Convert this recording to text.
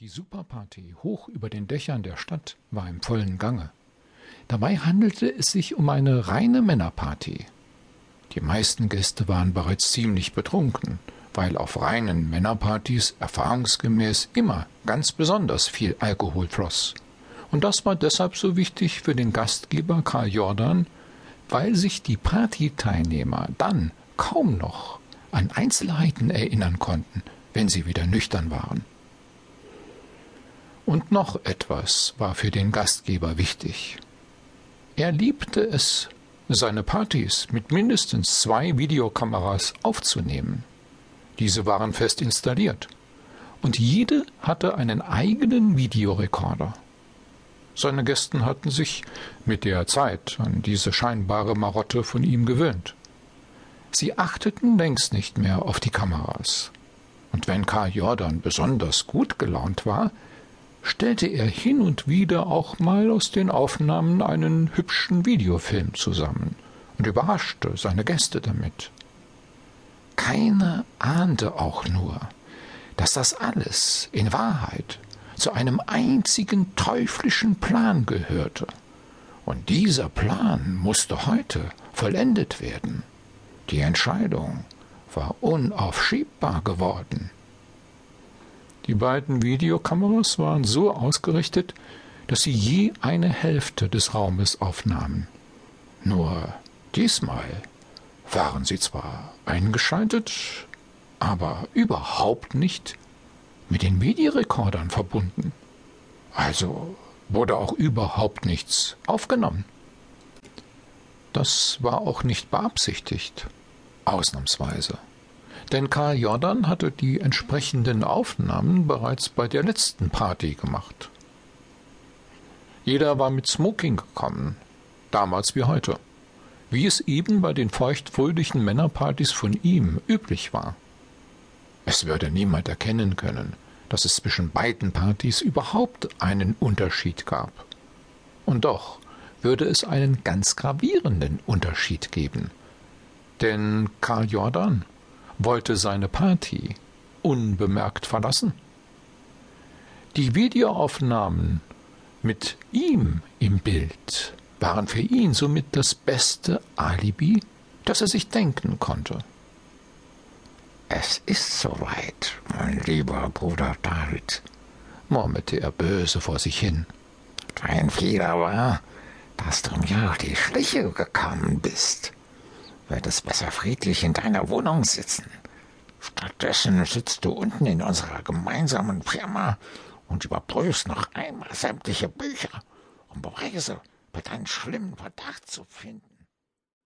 Die Superparty hoch über den Dächern der Stadt war im vollen Gange. Dabei handelte es sich um eine reine Männerparty. Die meisten Gäste waren bereits ziemlich betrunken, weil auf reinen Männerpartys erfahrungsgemäß immer ganz besonders viel Alkohol floss. Und das war deshalb so wichtig für den Gastgeber Karl Jordan, weil sich die Partyteilnehmer dann kaum noch an Einzelheiten erinnern konnten, wenn sie wieder nüchtern waren. Und noch etwas war für den Gastgeber wichtig. Er liebte es, seine Partys mit mindestens zwei Videokameras aufzunehmen. Diese waren fest installiert, und jede hatte einen eigenen Videorekorder. Seine Gästen hatten sich mit der Zeit an diese scheinbare Marotte von ihm gewöhnt. Sie achteten längst nicht mehr auf die Kameras. Und wenn Karl Jordan besonders gut gelaunt war, stellte er hin und wieder auch mal aus den Aufnahmen einen hübschen Videofilm zusammen und überraschte seine Gäste damit. Keiner ahnte auch nur, dass das alles in Wahrheit zu einem einzigen teuflischen Plan gehörte. Und dieser Plan musste heute vollendet werden. Die Entscheidung war unaufschiebbar geworden. Die beiden Videokameras waren so ausgerichtet, dass sie je eine Hälfte des Raumes aufnahmen. Nur diesmal waren sie zwar eingeschaltet, aber überhaupt nicht mit den Videorekordern verbunden. Also wurde auch überhaupt nichts aufgenommen. Das war auch nicht beabsichtigt, ausnahmsweise denn Karl Jordan hatte die entsprechenden Aufnahmen bereits bei der letzten Party gemacht. Jeder war mit Smoking gekommen, damals wie heute, wie es eben bei den feuchtfröhlichen Männerpartys von ihm üblich war. Es würde niemand erkennen können, dass es zwischen beiden Partys überhaupt einen Unterschied gab. Und doch würde es einen ganz gravierenden Unterschied geben. Denn Karl Jordan wollte seine Party unbemerkt verlassen. Die Videoaufnahmen mit ihm im Bild waren für ihn somit das beste Alibi, das er sich denken konnte. Es ist soweit, mein lieber Bruder David, murmelte er böse vor sich hin. Dein Fehler war, dass du mir auf die Schliche gekommen bist wird es besser friedlich in deiner Wohnung sitzen. Stattdessen sitzt du unten in unserer gemeinsamen Firma und überprüfst noch einmal sämtliche Bücher, um Beweise für deinen schlimmen Verdacht zu finden.